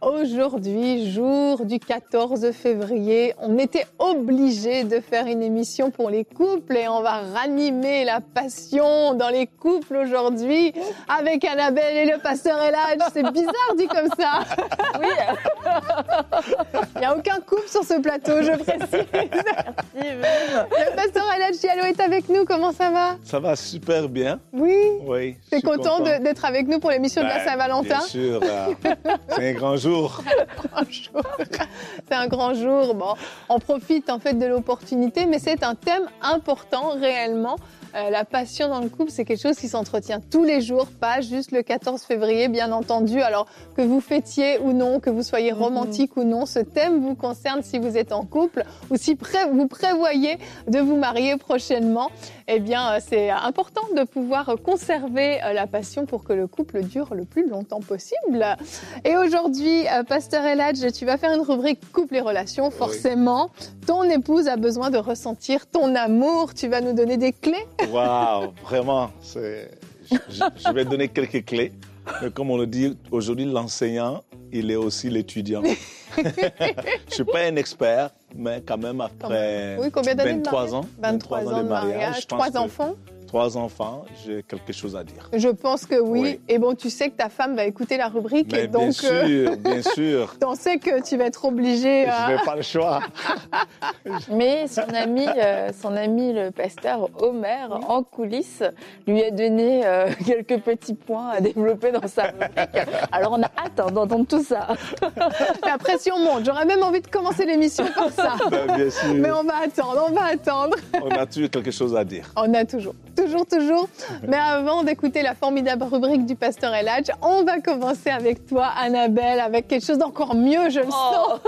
Aujourd'hui, jour du 14 février, on était obligé de faire une émission pour les couples et on va ranimer la passion dans les couples aujourd'hui avec Annabelle et le pasteur Eladj. C'est bizarre dit comme ça. Oui. Il n'y a aucun couple sur ce plateau, je précise. Merci. Le pasteur Eladj Diallo est avec nous. Comment ça va? Ça va super bien. Oui. Oui. T'es content, content. d'être avec nous pour l'émission de la Ben, Saint-Valentin? Bien sûr. euh, C'est un grand jour. C'est un grand jour. Bon, on profite en fait de l'opportunité, mais c'est un thème important réellement. Euh, la passion dans le couple, c'est quelque chose qui s'entretient tous les jours, pas juste le 14 février, bien entendu. Alors que vous fêtiez ou non, que vous soyez romantique ou non, ce thème vous concerne si vous êtes en couple ou si pré- vous prévoyez de vous marier prochainement. Eh bien, euh, c'est important de pouvoir conserver euh, la passion pour que le couple dure le plus longtemps possible. Et aujourd'hui, euh, Pasteur Eladj, tu vas faire une rubrique couple et relations. Forcément, ton épouse a besoin de ressentir ton amour. Tu vas nous donner des clés? Waouh, vraiment. c'est- Je, je vais donner quelques clés. Mais comme on le dit aujourd'hui, l'enseignant, il est aussi l'étudiant. je ne suis pas un expert, mais quand même après Oui, combien d'années de 23 mariage ans, 23 ans de mariage, pense trois que enfants? Trois enfants, j'ai quelque chose à dire. Je pense que oui. Oui. Et bon, tu sais que ta femme va écouter la rubrique. Mais et donc, bien euh, sûr, bien sûr. on sait que tu vas être obligé. Je n'ai pas le choix. Mais son ami, euh, son ami le pasteur Homer, en coulisses, lui a donné euh, quelques petits points à développer dans sa rubrique. Alors on a hâte hein, d'entendre tout ça. La pression monte. J'aurais même envie de commencer l'émission par ça. Ben, bien sûr, Mais on va attendre, on va attendre. on a toujours quelque chose à dire. On a toujours, toujours, toujours. Mais avant d'écouter la formidable rubrique du pasteur Eladj, on va commencer avec toi, Annabelle, avec quelque chose d'encore mieux, je le sens.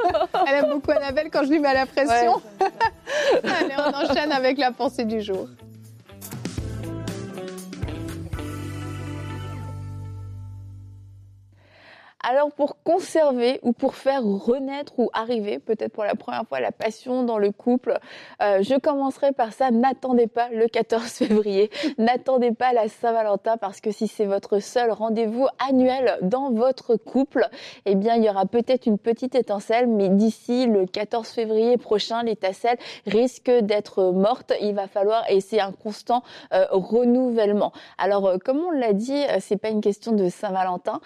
Elle aime beaucoup Annabelle quand je lui mets la pression. Allez, on enchaîne avec la pensée du jour. Alors pour conserver ou pour faire renaître ou arriver peut-être pour la première fois la passion dans le couple, euh, je commencerai par ça. N'attendez pas le 14 février, n'attendez pas la Saint-Valentin parce que si c'est votre seul rendez-vous annuel dans votre couple, eh bien il y aura peut-être une petite étincelle, mais d'ici le 14 février prochain, l'étincelle risque d'être morte. Il va falloir et c'est un constant euh, renouvellement. Alors euh, comme on l'a dit, c'est pas une question de Saint-Valentin,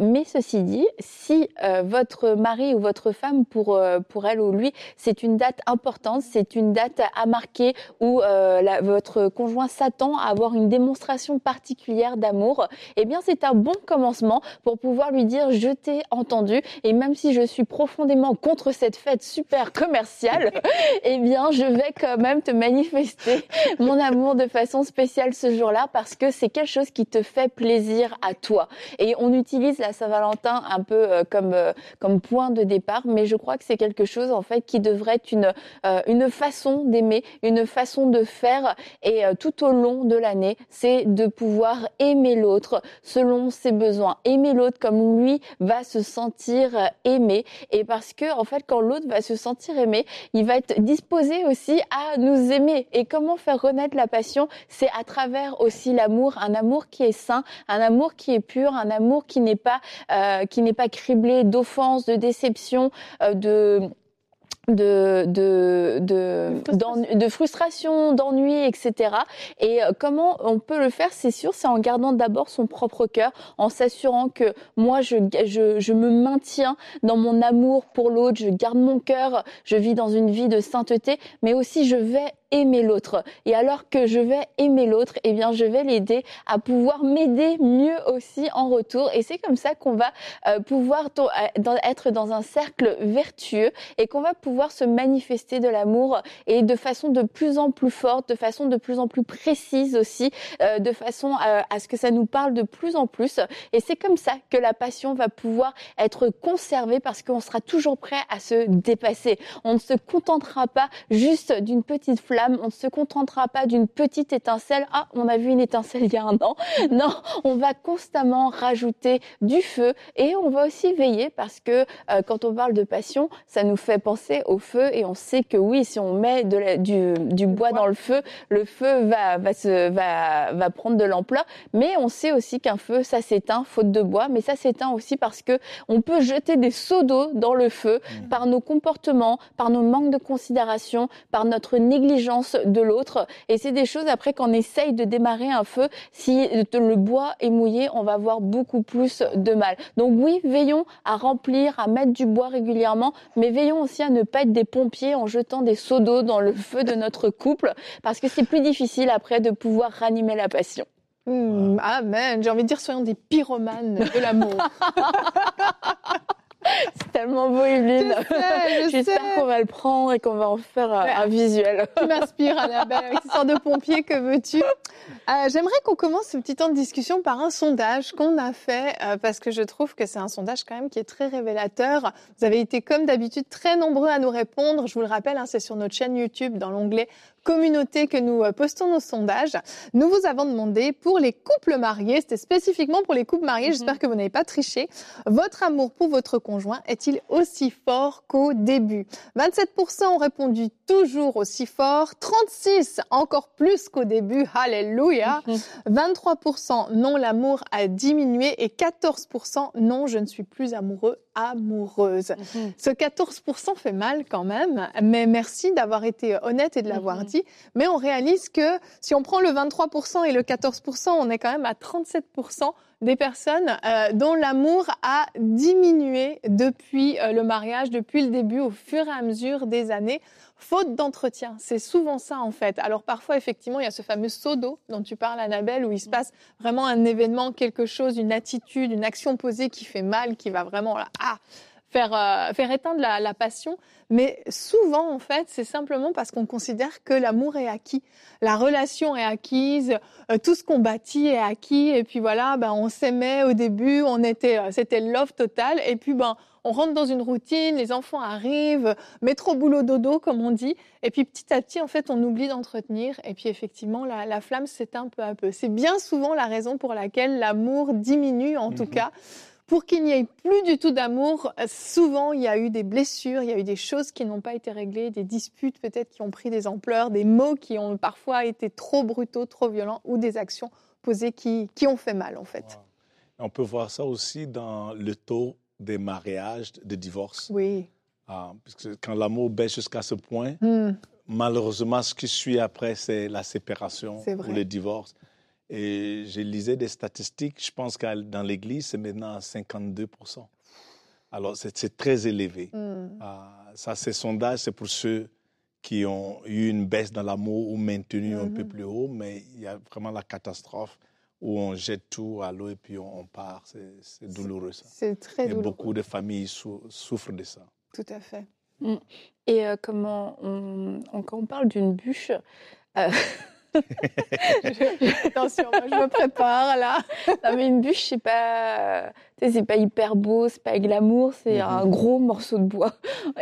mais ceci dit, si euh, votre mari ou votre femme, pour, euh, pour elle ou lui, c'est une date importante, c'est une date à marquer où euh, la- votre conjoint s'attend à avoir une démonstration particulière d'amour, eh bien c'est un bon commencement pour pouvoir lui dire je t'ai entendu et même si je suis profondément contre cette fête super commerciale, eh bien je vais quand même te manifester mon amour de façon spéciale ce jour-là parce que c'est quelque chose qui te fait plaisir à toi. Et on utilise la Saint-Valentin un peu euh, comme euh, comme point de départ, mais je crois que c'est quelque chose en fait qui devrait être une euh, une façon d'aimer, une façon de faire et tout au long de l'année, c'est de pouvoir aimer l'autre selon ses besoins, aimer l'autre comme lui va se sentir aimé et parce que en fait quand l'autre va se sentir aimé, il va être disposé aussi à nous aimer. Et comment faire renaître la passion C'est à travers aussi l'amour, un amour qui est sain, un amour qui est pur, un amour qui n'est pas euh, qui n'est pas criblé d'offenses, de déceptions, euh, de de de de frustration, d'ennui, etc. Et euh, comment on peut le faire C'est sûr, c'est en gardant d'abord son propre cœur, en s'assurant que moi je, je je me maintiens dans mon amour pour l'autre, je garde mon cœur, je vis dans une vie de sainteté, mais aussi je vais aimer l'autre. Et alors que je vais aimer l'autre, eh bien, je vais l'aider à pouvoir m'aider mieux aussi en retour. Et c'est comme ça qu'on va euh, pouvoir euh, être dans un cercle vertueux et qu'on va pouvoir se manifester de l'amour et de façon de plus en plus forte, de façon de plus en plus précise aussi, euh, de façon à ce que ça nous parle de plus en plus. Et c'est comme ça que la passion va pouvoir être conservée parce qu'on sera toujours prêt à se dépasser. On ne se contentera pas juste d'une petite flamme On ne se contentera pas d'une petite étincelle. Ah, on a vu une étincelle il y a un an. Non, on va constamment rajouter du feu et on va aussi veiller parce que euh, quand on parle de passion, ça nous fait penser au feu et on sait que oui, si on met de du, bois dans le feu, le feu va, va, se, va, va prendre de l'ampleur. Mais on sait aussi qu'un feu, ça s'éteint faute de bois, mais ça s'éteint aussi parce que on peut jeter des seaux d'eau dans le feu mmh. par nos comportements, par nos manques de considération, par notre négligence de l'autre. Et c'est des choses après qu'on essaye de démarrer un feu, si le bois est mouillé, on va avoir beaucoup plus de mal. Donc oui, veillons à remplir, à mettre du bois régulièrement, mais veillons aussi à ne pas être des pompiers en jetant des seaux d'eau dans le feu de notre couple, parce que c'est plus difficile après de pouvoir ranimer la passion. Mmh, amen. J'ai envie de dire, soyons des pyromanes de l'amour. C'est tellement beau, Evelyne. J'espère qu'on va le prendre et qu'on va en faire un visuel. Tu m'inspires, Annabelle, avec cette sorte de pompier, que veux-tu? Euh, J'aimerais qu'on commence ce petit temps de discussion par un sondage qu'on a fait, euh, parce que je trouve que c'est un sondage quand même qui est très révélateur. Vous avez été, comme d'habitude, très nombreux à nous répondre. Je vous le rappelle, hein, c'est sur notre chaîne YouTube, dans l'onglet communauté que nous euh, postons nos sondages. Nous vous avons demandé pour les couples mariés, c'était spécifiquement pour les couples mariés, mhm. j'espère que vous n'avez pas triché, votre amour pour votre conjoint est-il aussi fort qu'au début? 27% ont répondu toujours aussi fort, 36% encore plus qu'au début, alléluia, 23% mhm. non, l'amour a diminué et 14% non, je ne suis plus amoureux amoureuse. Mhm. Ce 14% fait mal quand même, mais merci d'avoir été honnête et de l'avoir mhm. dit. Mais on réalise que si on prend le 23% et le 14%, on est quand même à 37% des personnes euh, dont l'amour a diminué depuis euh, le mariage, depuis le début, au fur et à mesure des années. Faute d'entretien, c'est souvent ça en fait. Alors parfois, effectivement, il y a ce fameux saut d'eau dont tu parles, Annabelle, où il se passe vraiment un événement, quelque chose, une attitude, une action posée qui fait mal, qui va vraiment ah, faire, euh, faire éteindre la, passion. Mais souvent, en fait, c'est simplement parce qu'on considère que l'amour est acquis, la relation est acquise, euh, tout ce qu'on bâtit est acquis. Et puis voilà, ben, on s'aimait au début, on était, euh, c'était love total. Et puis ben, on rentre dans une routine, les enfants arrivent, métro boulot dodo comme on dit, et puis petit à petit en fait on oublie d'entretenir, et puis effectivement la, flamme s'éteint peu à peu. C'est bien souvent la raison pour laquelle l'amour diminue en tout mhm. cas. Pour qu'il n'y ait plus du tout d'amour, souvent il y a eu des blessures, il y a eu des choses qui n'ont pas été réglées, des disputes peut-être qui ont pris des ampleurs, des mots qui ont parfois été trop brutaux, trop violents, ou des actions posées qui, qui ont fait mal en fait. On peut voir ça aussi dans le taux des mariages, des divorces. Oui. Ah, parce que quand l'amour baisse jusqu'à ce point, hmm. malheureusement, ce qui suit après, c'est la séparation ou le divorce. Et j'ai lisé des statistiques, je pense que dans l'Église, c'est maintenant à 52% Alors, c'est très élevé. Hmm. Ah, ça, ces sondages, c'est pour ceux qui ont eu une baisse dans l'amour ou maintenu un peu hmm. plus haut, mais il y a vraiment la catastrophe où on jette tout à l'eau et puis on, part. C'est douloureux, ça. C'est très douloureux. Et beaucoup de familles souffrent de ça. Tout à fait. Mm. Et euh, comment on, quand on parle d'une bûche, euh, Attention, moi, je me prépare là. non, mais une bûche, c'est pas, c'est pas hyper beau, c'est pas glamour, c'est un mhm. gros morceau de bois.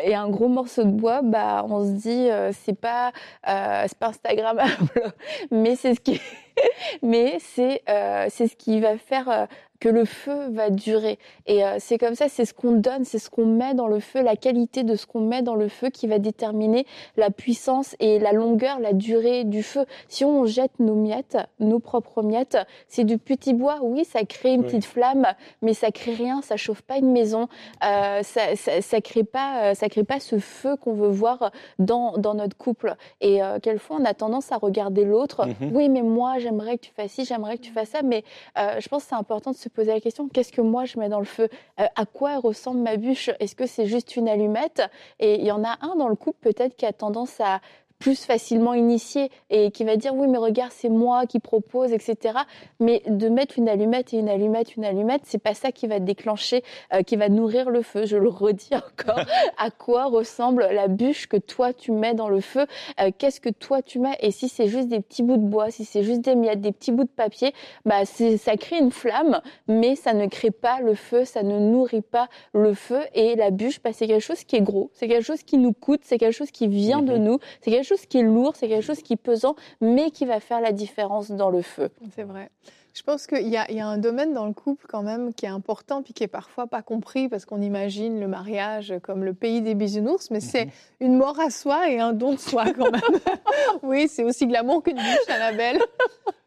Et un gros morceau de bois, bah, on se dit, euh, c'est pas, euh, c'est pas Instagrammable, mais c'est ce qui, mais c'est, euh, c'est ce qui va faire que le feu va durer. Et euh, c'est comme ça, c'est ce qu'on donne, c'est ce qu'on met dans le feu, la qualité de ce qu'on met dans le feu qui va déterminer la puissance et la longueur, la durée du feu. Si on jette nos miettes, nos propres miettes, c'est du petit bois, oui, ça crée une petite flamme, mais ça crée rien, ça chauffe pas une maison, euh, ça, ça, ça, crée pas, euh, ça crée pas ce feu qu'on veut voir dans, dans notre couple. Et euh, quelquefois, on a tendance à regarder l'autre. Mhm. Oui, mais moi, j'aimerais que tu fasses ci, j'aimerais que tu fasses ça, mais euh, je pense que c'est important de se poser la question qu'est-ce que moi je mets dans le feu? Euh, À quoi ressemble ma bûche? Est-ce que c'est juste une allumette? Et il y en a un dans le couple peut-être qui a tendance à plus facilement initié et qui va dire oui mais regarde c'est moi qui propose etc mais de mettre une allumette et une allumette une allumette c'est pas ça qui va déclencher euh, qui va nourrir le feu. Je le redis encore. À quoi ressemble la bûche que toi tu mets dans le feu? Euh, qu'est-ce que toi tu mets? Et si c'est juste des petits bouts de bois si c'est juste des miettes des petits bouts de papier bah ça crée une flamme mais ça ne crée pas le feu ça ne nourrit pas le feu. Et la bûche bah, c'est quelque chose qui est gros c'est quelque chose qui nous coûte c'est quelque chose qui vient de mhm. nous c'est quelque chose qui est lourd, c'est quelque chose qui est pesant, mais qui va faire la différence dans le feu. C'est vrai. Je pense qu'il y, a un domaine dans le couple quand même qui est important puis qui est parfois pas compris parce qu'on imagine le mariage comme le pays des bisounours, mais c'est mhm. une mort à soi et un don de soi quand même. oui, c'est aussi glamour qu'une bouche, Annabelle.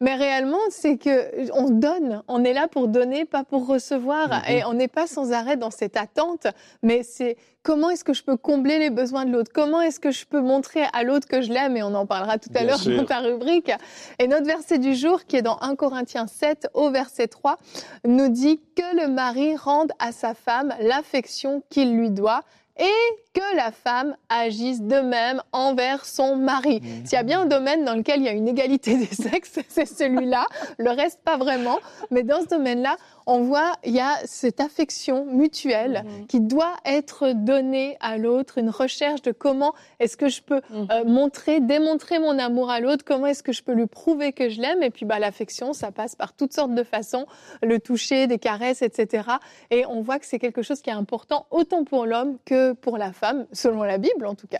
Mais réellement, c'est que on donne. On est là pour donner, pas pour recevoir. Mhm. Et on n'est pas sans arrêt dans cette attente, mais c'est comment est-ce que je peux combler les besoins de l'autre? Comment est-ce que je peux montrer à l'autre que je l'aime? Et on en parlera tout à l'heure dans ta rubrique. Et notre verset du jour, qui est dans 1 Corinthiens 7 au verset 3, nous dit que le mari rende à sa femme l'affection qu'il lui doit et que la femme agisse de même envers son mari. Mhm. S'il y a bien un domaine dans lequel il y a une égalité des sexes, c'est celui-là. Le reste, pas vraiment. Mais dans ce domaine-là, on voit, il y a cette affection mutuelle mhm. qui doit être donnée à l'autre, une recherche de comment est-ce que je peux mhm. euh, montrer, démontrer mon amour à l'autre, comment est-ce que je peux lui prouver que je l'aime. Et puis, bah, l'affection, ça passe par toutes sortes de façons, le toucher, des caresses, etc. Et on voit que c'est quelque chose qui est important autant pour l'homme que pour la femme selon la Bible en tout cas.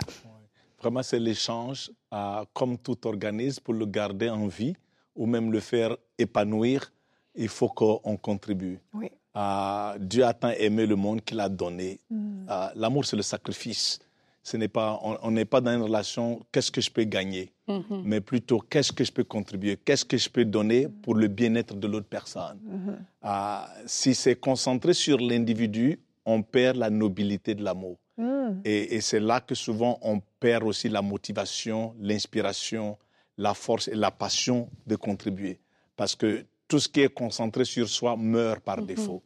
Vraiment, c'est l'échange, euh, comme tout organisme, pour le garder en vie ou même le faire épanouir, il faut qu'on contribue. Oui. Euh, Dieu a tant aimé le monde qu'il a donné. Euh, l'amour, c'est le sacrifice. Ce n'est pas, on n'est pas dans une relation, qu'est-ce que je peux gagner, mm-hmm. mais plutôt qu'est-ce que je peux contribuer, qu'est-ce que je peux donner pour le bien-être de l'autre personne? Mm-hmm. si c'est concentré sur l'individu, on perd la nobilité de l'amour. Hmm. Et, c'est là que souvent on perd aussi la motivation, l'inspiration, la force et la passion de contribuer. Parce que tout ce qui est concentré sur soi meurt par mhm. défaut.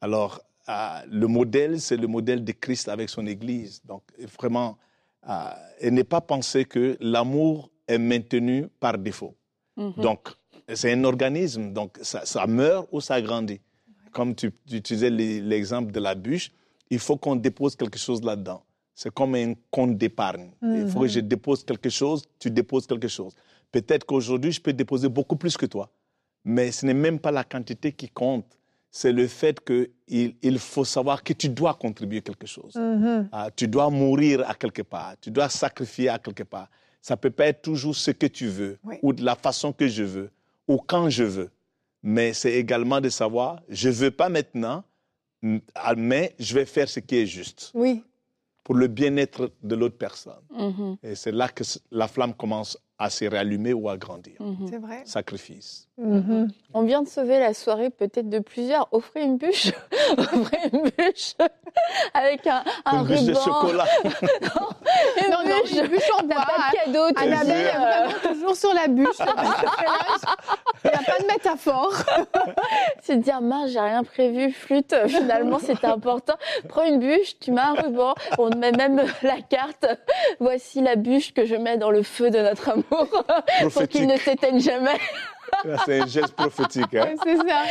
Alors, euh, le modèle, c'est le modèle de Christ avec son Église. Donc, vraiment, euh, et ne pas penser que l'amour est maintenu par défaut. Mhm. Donc, c'est un organisme, donc ça, meurt ou ça grandit. Comme tu, tu utilisais l'exemple de la bûche, il faut qu'on dépose quelque chose là-dedans. C'est comme un compte d'épargne. Il faut que je mhm. dépose quelque chose, tu déposes quelque chose. Peut-être qu'aujourd'hui, je peux déposer beaucoup plus que toi. Mais ce n'est même pas la quantité qui compte. C'est le fait qu'il il faut savoir que tu dois contribuer quelque chose. Mhm. Ah, tu dois mourir à quelque part. Tu dois sacrifier à quelque part. Ça ne peut pas être toujours ce que tu veux ou de la façon que je veux ou quand je veux. Mais c'est également de savoir, je ne veux pas maintenant, ah, mais je vais faire ce qui est juste. Oui. Pour le bien-être de l'autre personne. Mm-hmm. Et c'est là que la flamme commence à se réallumer ou à grandir. Mm-hmm. C'est vrai. Sacrifice. Mm-hmm. On vient de sauver la soirée peut-être de plusieurs. Offrez une bûche. Offrez une bûche avec un, un une bûche de chocolat. non, une, non, bûche. une bûche en bois. Pas de cadeau. Annabelle est vraiment toujours sur la bûche. Il n'y a pas de métaphore. C'est de dire, mince, j'ai rien prévu, flûte, finalement c'était important. Prends une bûche, tu mets un ruban, on met même la carte. Voici la bûche que je mets dans le feu de notre amour pour qu'il ne s'éteigne jamais. C'est un geste prophétique. Hein. C'est ça.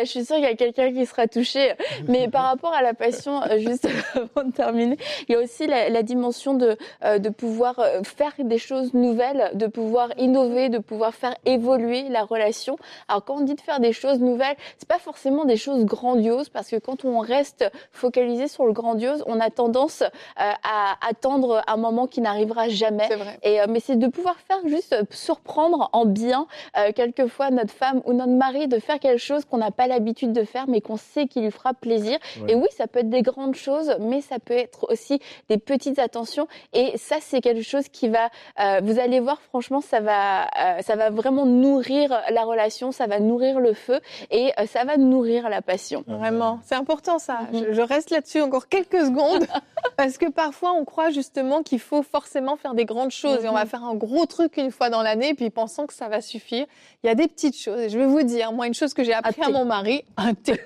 je suis sûre qu'il y a quelqu'un qui sera touché. Mais par rapport à la passion, euh, juste avant de terminer, il y a aussi la, dimension de, euh, de pouvoir euh, faire des choses nouvelles, de pouvoir innover, de pouvoir faire évoluer la relation. Alors quand on dit de faire des choses nouvelles, c'est pas forcément des choses grandioses parce que quand on reste focalisé sur le grandiose, on a tendance à attendre un moment qui n'arrivera jamais. C'est vrai. Et, mais c'est de pouvoir faire juste surprendre en bien quelque fois notre femme ou notre mari de faire quelque chose qu'on n'a pas l'habitude de faire, mais qu'on sait qu'il lui fera plaisir. Et oui, ça peut être des grandes choses, mais ça peut être aussi des petites attentions. Et ça, c'est quelque chose qui va, euh, vous allez voir, franchement, ça va, euh, ça va vraiment nourrir la relation, ça va nourrir le feu et euh, ça va nourrir la passion. Vraiment, c'est important ça. Mhm. je, je, reste là-dessus encore quelques secondes parce que parfois on croit justement qu'il faut forcément faire des grandes choses et on va faire un gros truc une fois dans l'année puis pensant que ça va suffire. Il y a des petites choses. je vais vous dire, moi, une chose que j'ai appris à mon mari, un thé.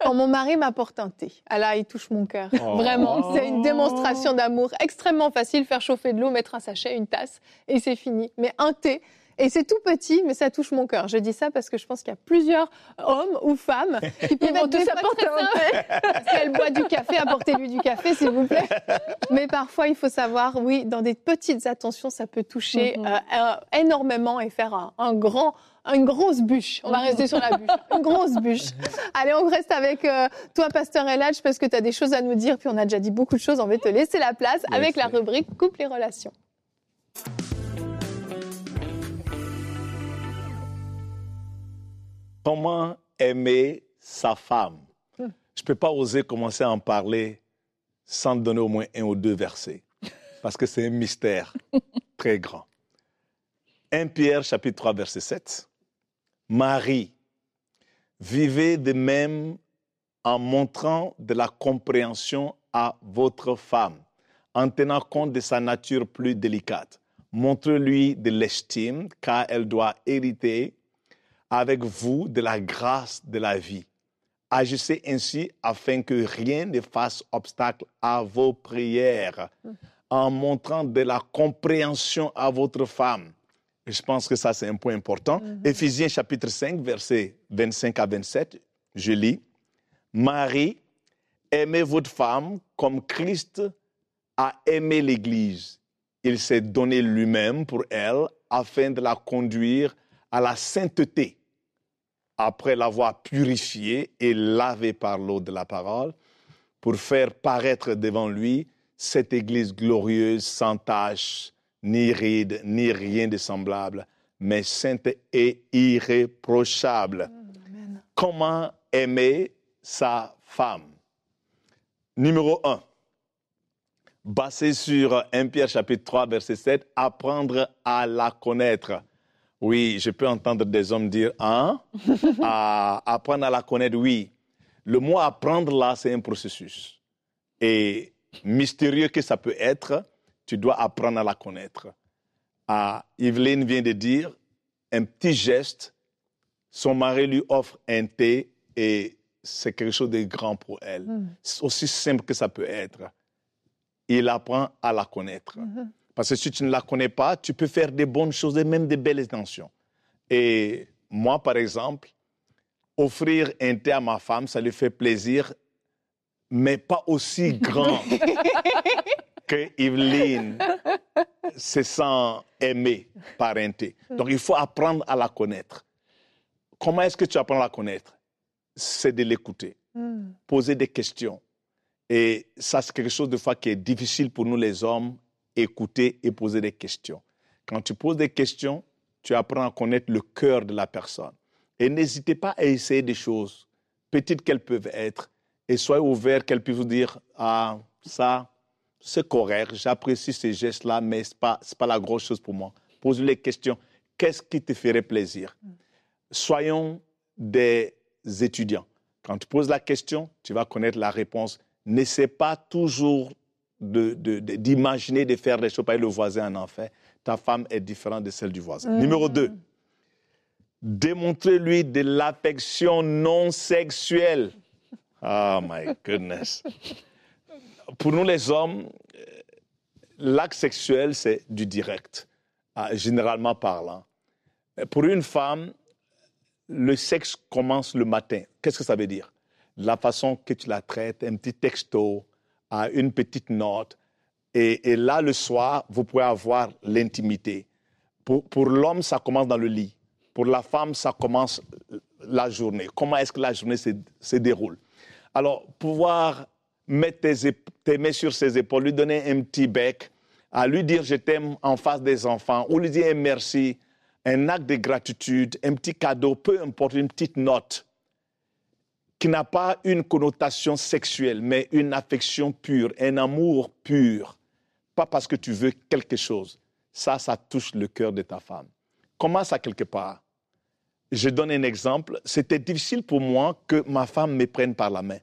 Quand mon mari m'apporte un thé, ah là, il touche mon cœur. Oh. Vraiment, c'est une démonstration d'amour extrêmement facile. Faire chauffer de l'eau, mettre un sachet, une tasse, et c'est fini. Mais un thé, et c'est tout petit, mais ça touche mon cœur. Je dis ça parce que je pense qu'il y a plusieurs hommes ou femmes qui peuvent tous apporter un thé. Si elle boit du café, apportez-lui du café, s'il vous plaît. Mais parfois, il faut savoir, oui, dans des petites attentions, ça peut toucher mhm. euh, énormément et faire un grand une grosse bûche. On va rester sur la bûche. Une grosse bûche. Allez, on reste avec euh, toi, Pasteur Eladj, parce que tu as des choses à nous dire. Puis on a déjà dit beaucoup de choses. On va te laisser la place avec la rubrique Couple et relations. Comment aimer sa femme? Hmm. Je ne peux pas oser commencer à en parler sans donner au moins un ou deux versets, parce que c'est un mystère très grand. 1 Pierre chapitre 3 verset 7. Marie, vivez de même en montrant de la compréhension à votre femme, en tenant compte de sa nature plus délicate. Montrez-lui de l'estime, car elle doit hériter avec vous de la grâce de la vie. Agissez ainsi afin que rien ne fasse obstacle à vos prières, en montrant de la compréhension à votre femme. Je pense que ça, c'est un point important. Éphésiens chapitre 5, versets 25 à 27, je lis. Marie, aimez votre femme comme Christ a aimé l'Église. Il s'est donné lui-même pour elle afin de la conduire à la sainteté, après l'avoir purifiée et lavée par l'eau de la parole, pour faire paraître devant lui cette Église glorieuse, sans tache, ni ride, ni rien de semblable, mais sainte et irréprochable. Comment aimer sa femme? Numéro 1. Basé sur 1 Pierre chapitre 3 verset 7, apprendre à la connaître. Oui, je peux entendre des hommes dire hein? à apprendre à la connaître, oui. Le mot apprendre là, c'est un processus. Et mystérieux que ça peut être, tu dois apprendre à la connaître. Ah, Yveline vient de dire un petit geste, son mari lui offre un thé et c'est quelque chose de grand pour elle. C'est aussi simple que ça peut être. Il apprend à la connaître. Parce que si tu ne la connais pas, tu peux faire des bonnes choses et même des belles intentions. Et moi, par exemple, offrir un thé à ma femme, ça lui fait plaisir, mais pas aussi grand que Yveline se sent aimée par un thé. Donc, il faut apprendre à la connaître. Comment est-ce que tu apprends à la connaître? C'est de l'écouter, poser des questions. Et ça, c'est quelque chose de fois qui est difficile pour nous les hommes, écouter et poser des questions. Quand tu poses des questions, tu apprends à connaître le cœur de la personne. Et n'hésitez pas à essayer des choses, petites qu'elles peuvent être, et soyez ouvert qu'elles puissent vous dire, ah, ça, c'est correct, j'apprécie ces gestes-là, mais ce n'est pas, pas la grosse chose pour moi. Pose-lui les questions. Qu'est-ce qui te ferait plaisir? Soyons des étudiants. Quand tu poses la question, tu vas connaître la réponse. N'essaie pas toujours d'imaginer de, de, de, faire des choses par le voisin en enfer. Ta femme est différente de celle du voisin. Mm. Numéro 2. Démontrez-lui de l'affection non sexuelle. Oh my goodness. Pour nous les hommes, l'acte sexuel, c'est du direct, généralement parlant. Pour une femme, le sexe commence le matin. Qu'est-ce que ça veut dire? La façon que tu la traites, un petit texto, une petite note. Et, là, le soir, vous pouvez avoir l'intimité. Pour, pour l'homme, ça commence dans le lit. Pour la femme, ça commence la journée. Comment est-ce que la journée se, se déroule? Alors, pouvoir mettre tes, mains sur ses épaules, lui donner un petit bec, à lui dire je t'aime en face des enfants, ou lui dire merci, un acte de gratitude, un petit cadeau, peu importe, une petite note, qui n'a pas une connotation sexuelle, mais une affection pure, un amour pur, pas parce que tu veux quelque chose. Ça, ça touche le cœur de ta femme. Comment ça, quelque part Je donne un exemple. C'était difficile pour moi que ma femme me prenne par la main.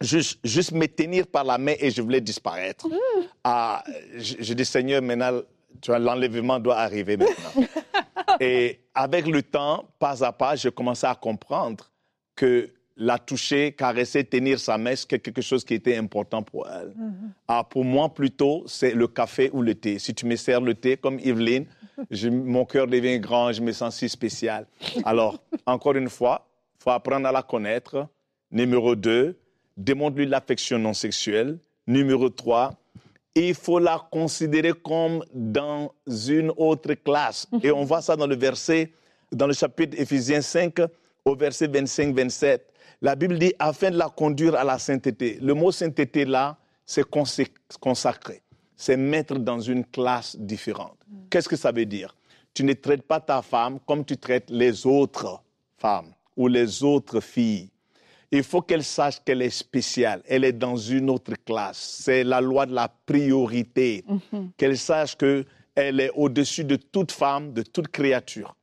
Juste, juste me tenir par la main et je voulais disparaître. Mmh. Ah, je, je, dis, Seigneur, maintenant, l'enlèvement doit arriver maintenant. et avec le temps, pas à pas, je commençais à comprendre que la toucher, caresser, tenir sa main, c'est quelque chose qui était important pour elle. Mm -hmm. ah, pour moi, plutôt, c'est le café ou le thé. Si tu me sers le thé, comme Evelyne, je, mon cœur devient grand, je me sens si spécial. Alors, encore une fois, il faut apprendre à la connaître. Numéro deux, démontre-lui l'affection non sexuelle. Numéro trois, il faut la considérer comme dans une autre classe. Et on voit ça dans le verset, dans le chapitre Éphésiens 5, au verset 25-27. La Bible dit afin de la conduire à la sainteté. Le mot sainteté là, c'est consacrer. C'est mettre dans une classe différente. Qu'est-ce que ça veut dire? Tu ne traites pas ta femme comme tu traites les autres femmes, ou les autres filles. Il faut qu'elle sache qu'elle est spéciale, elle est dans une autre classe. C'est la loi de la priorité. Qu'elle sache qu'elle est au-dessus de toute femme, de toute créature.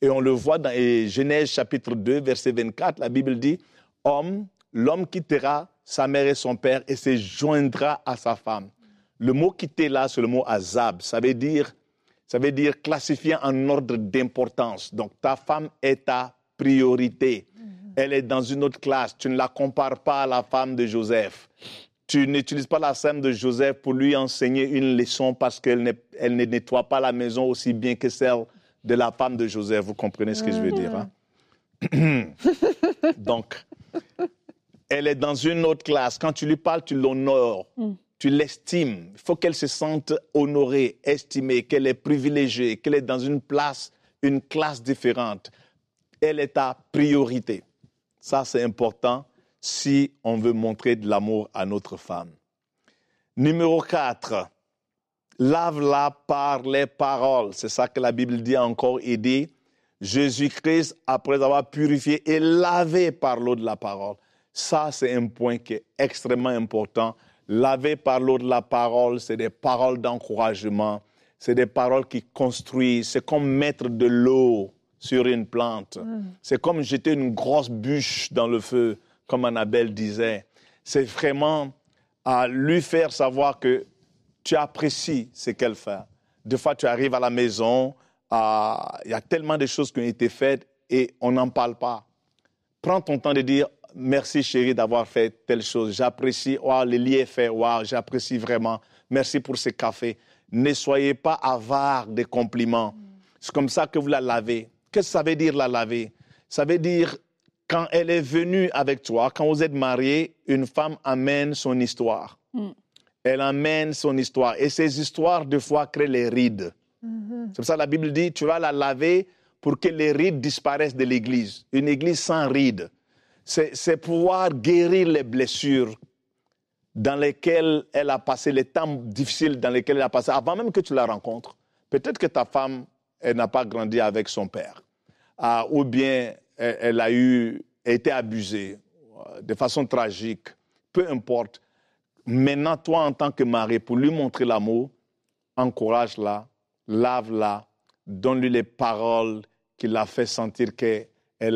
Et on le voit dans Genèse chapitre 2, verset 24, la Bible dit, Homme, l'homme quittera sa mère et son père et se joindra à sa femme. Le mot quitter là, c'est le mot azab. Ça veut dire, ça veut dire classifier en ordre d'importance. Donc ta femme est ta priorité. Elle est dans une autre classe. Tu ne la compares pas à la femme de Joseph. Tu n'utilises pas la femme de Joseph pour lui enseigner une leçon parce qu'elle ne, elle ne nettoie pas la maison aussi bien que celle de la femme de Joseph. Vous comprenez ce que je veux dire hein? Donc, elle est dans une autre classe. Quand tu lui parles, tu l'honores, tu l'estimes. Il faut qu'elle se sente honorée, estimée, qu'elle est privilégiée, qu'elle est dans une place, une classe différente. Elle est ta priorité. Ça, c'est important si on veut montrer de l'amour à notre femme. Numéro 4, lave-la par les paroles. C'est ça que la Bible dit encore et dit. Jésus-Christ, après avoir purifié et lavé par l'eau de la parole. Ça, c'est un point qui est extrêmement important. Laver par l'eau de la parole, c'est des paroles d'encouragement, c'est des paroles qui construisent, c'est comme mettre de l'eau sur une plante. C'est comme jeter une grosse bûche dans le feu, comme Annabelle disait. C'est vraiment à lui faire savoir que tu apprécies ce qu'elle fait. Des fois, tu arrives à la maison, il y a tellement de choses qui ont été faites et on n'en parle pas. Prends ton temps de dire merci chérie d'avoir fait telle chose. J'apprécie, wow, le lit est fait, wow, j'apprécie vraiment. Merci pour ce café. Ne soyez pas avare des compliments. C'est comme ça que vous la lavez. Qu'est-ce que ça veut dire la laver? Ça veut dire quand elle est venue avec toi, quand vous êtes mariés, une femme amène son histoire. Elle amène son histoire. Et ces histoires, des fois, créent les rides. C'est pour ça que la Bible dit, tu vas la laver pour que les rides disparaissent de l'Église. Une Église sans rides. C'est pouvoir guérir les blessures dans lesquelles elle a passé, les temps difficiles dans lesquels elle a passé, avant même que tu la rencontres. Peut-être que ta femme, elle n'a pas grandi avec son père. Ah, ou bien elle, elle a eu, été abusée euh, de façon tragique. Peu importe. Maintenant, toi, en tant que mari, pour lui montrer l'amour, encourage-la, lave-la, donne-lui les paroles qui la fait sentir qu'elle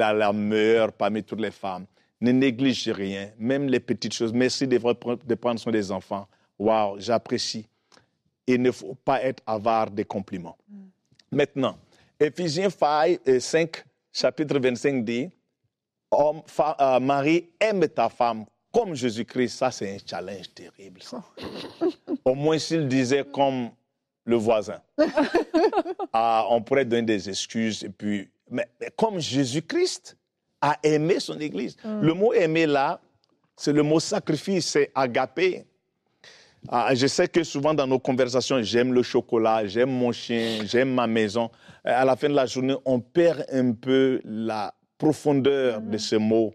a la meilleure parmi toutes les femmes. Ne néglige rien, même les petites choses. Merci de, de prendre soin des enfants. Waouh, j'apprécie. Il ne faut pas être avare des compliments. Maintenant, Éphésiens 5, euh, chapitre 25 dit, Homme, euh, Marie, aime ta femme comme Jésus-Christ. Ça, c'est un challenge terrible. ça. Au moins s'il disait comme le voisin. Ah, on pourrait donner des excuses. Et puis, mais, mais comme Jésus-Christ a aimé son Église. Le mot aimer là, c'est le mot sacrifice, c'est agapé. Ah, je sais que souvent dans nos conversations, j'aime le chocolat, j'aime mon chien, j'aime ma maison. Euh, À la fin de la journée, on perd un peu la profondeur de ce mot.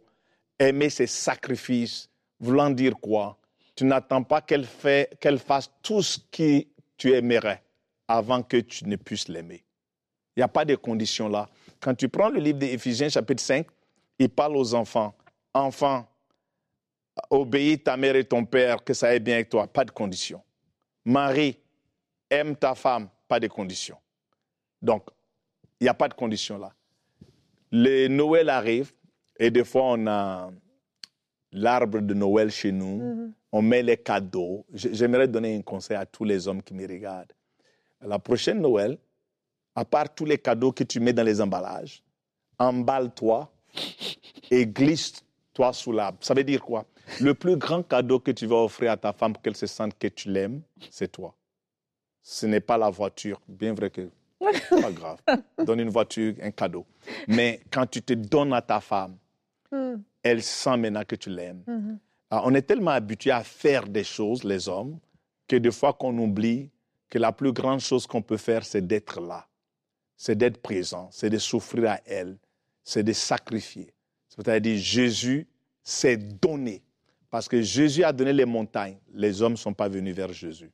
Aimer, c'est sacrifice. Voulant dire quoi? Tu n'attends pas qu'elle fasse tout ce que tu aimerais avant que tu ne puisses l'aimer. Il n'y a pas de conditions là. Quand tu prends le livre d'Éphésiens chapitre 5, il parle aux enfants. Enfants, obéis ta mère et ton père, que ça aille bien avec toi. Pas de conditions. Marie, aime ta femme. Pas de conditions. Donc, il n'y a pas de conditions là. Le Noël arrive et des fois on a l'arbre de Noël chez nous. On met les cadeaux. J'aimerais donner un conseil à tous les hommes qui me regardent. La prochaine Noël, à part tous les cadeaux que tu mets dans les emballages, emballe-toi et glisse-toi sous l'arbre. Ça veut dire quoi? Le plus grand cadeau que tu vas offrir à ta femme pour qu'elle se sente que tu l'aimes, c'est toi. Ce n'est pas la voiture, bien vrai que pas grave. Donne une voiture, un cadeau. Mais quand tu te donnes à ta femme, elle sent maintenant que tu l'aimes. Alors, on est tellement habitué à faire des choses, les hommes, que des fois qu'on oublie que la plus grande chose qu'on peut faire, c'est d'être là. C'est d'être présent, c'est de souffrir à elle, c'est de sacrifier. C'est-à-dire Jésus s'est donné. Parce que Jésus a donné les montagnes, les hommes ne sont pas venus vers Jésus.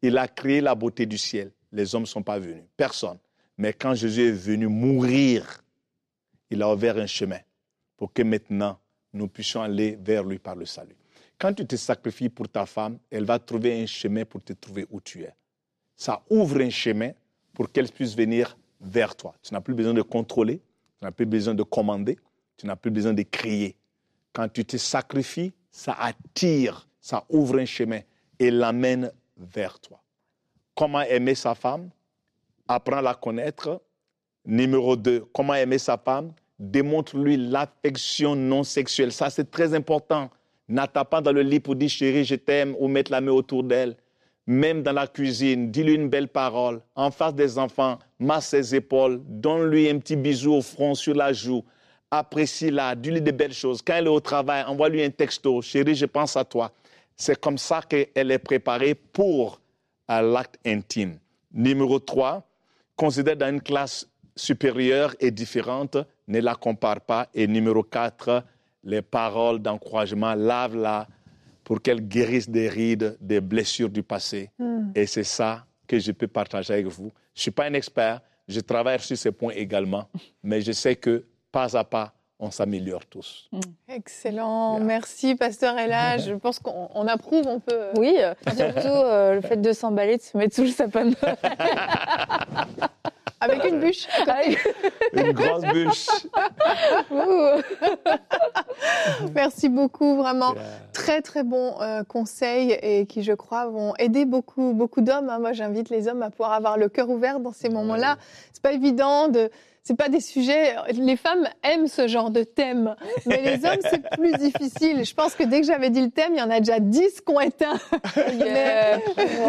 Il a créé la beauté du ciel, les hommes ne sont pas venus. Personne. Mais quand Jésus est venu mourir, il a ouvert un chemin. pour que maintenant nous puissions aller vers lui par le salut. Quand tu te sacrifies pour ta femme, elle va trouver un chemin pour te trouver où tu es. Ça ouvre un chemin pour qu'elle puisse venir vers toi. Tu n'as plus besoin de contrôler, tu n'as plus besoin de commander, tu n'as plus besoin de crier. Quand tu te sacrifies, ça attire, ça ouvre un chemin et l'amène vers toi. Comment aimer sa femme? Apprends à la connaître. Numéro 2, comment aimer sa femme? Démontre-lui l'affection non sexuelle. Ça, c'est très important. N'attends pas dans le lit pour dire chérie, je t'aime ou mettre la main autour d'elle. Même dans la cuisine, dis-lui une belle parole. En face des enfants, masse ses épaules, donne-lui un petit bisou au front, sur la joue. Apprécie-la, dis-lui des belles choses. Quand elle est au travail, envoie-lui un texto. Chérie, je pense à toi. C'est comme ça qu'elle est préparée pour l'acte intime. Numéro 3, considère dans une classe supérieure et différente, ne la compare pas. Et numéro 4, les paroles d'encouragement, lave-la pour qu'elle guérisse des rides, des blessures du passé. Hmm. Et c'est ça que je peux partager avec vous. Je ne suis pas un expert, je travaille sur ces points également, mais je sais que pas à pas, on s'améliore tous. Excellent, merci Pasteur Ella. Je pense qu'on approuve, on peut. Oui, euh, surtout euh, le fait de s'emballer, de se mettre sous le sapin de Noël. Avec une bûche. Une grosse bûche. Merci beaucoup, vraiment. Très, très bons euh, conseils et qui, je crois, vont aider beaucoup, beaucoup d'hommes. hein. Moi, j'invite les hommes à pouvoir avoir le cœur ouvert dans ces moments-là. C'est pas évident de. C'est pas des sujets. Les femmes aiment ce genre de thème, mais les hommes c'est plus difficile. Je pense que dès que j'avais dit le thème, il y en a déjà 10 qui ont éteint. Yeah,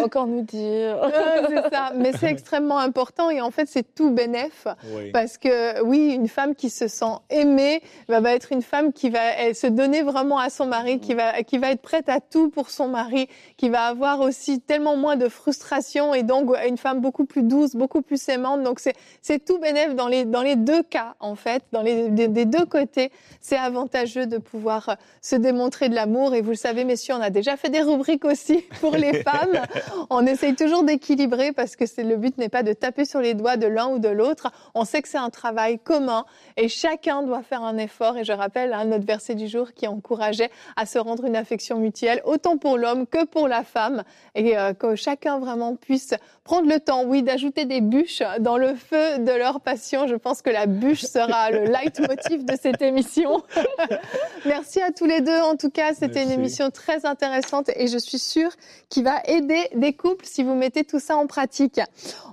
encore nous dire. Ouais, c'est ça. Mais c'est extrêmement important et en fait c'est tout bénéf. Oui. Parce que oui, une femme qui se sent aimée bah, va être une femme qui va se donner vraiment à son mari, qui va, qui va être prête à tout pour son mari, qui va avoir aussi tellement moins de frustration et donc une femme beaucoup plus douce, beaucoup plus aimante. Donc c'est, c'est tout bénéf dans les, dans les deux cas en fait, dans les des, deux côtés. C'est avantageux de pouvoir euh, se démontrer de l'amour et vous le savez messieurs, on a déjà fait des rubriques aussi pour les femmes. On essaye toujours d'équilibrer parce que le but n'est pas de taper sur les doigts de l'un ou de l'autre. On sait que c'est un travail commun et chacun doit faire un effort. Et je rappelle hein, notre verset du jour qui encourageait à se rendre une affection mutuelle, autant pour l'homme que pour la femme, et euh, que chacun vraiment puisse prendre le temps, oui, d'ajouter des bûches dans le feu de leur passion. Je pense que la bûche sera le leitmotiv de cette émission. Merci à tous les deux. En tout cas, c'était une émission très intéressante et je suis sûre qu'il va aider des couples si vous mettez tout ça en pratique.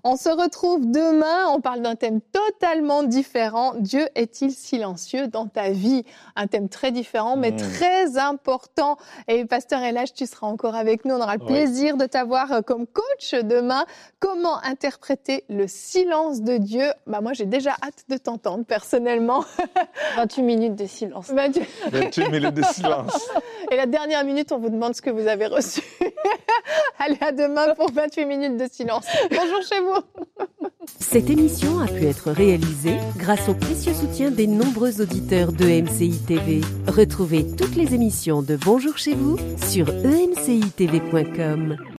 On se retrouve demain. On parle d'un thème totalement différent. Dieu est-il silencieux dans ta vie? Un thème très différent, mais Mm. très important. Et Pasteur Elage, tu seras encore avec nous. On aura le plaisir de t'avoir comme coach demain. Comment interpréter le silence de Dieu? Bah moi, j'ai déjà hâte de t'entendre personnellement. 28 minutes de silence. Bah, tu- 28 minutes de silence. Et la dernière minute, on vous demande ce que vous avez reçu. Allez, à demain pour 28 minutes de silence. Bonjour chez vous. Cette émission a pu être réalisée grâce au précieux soutien des nombreux auditeurs de MCI TV. Retrouvez toutes les émissions de Bonjour chez vous sur emcitv.com.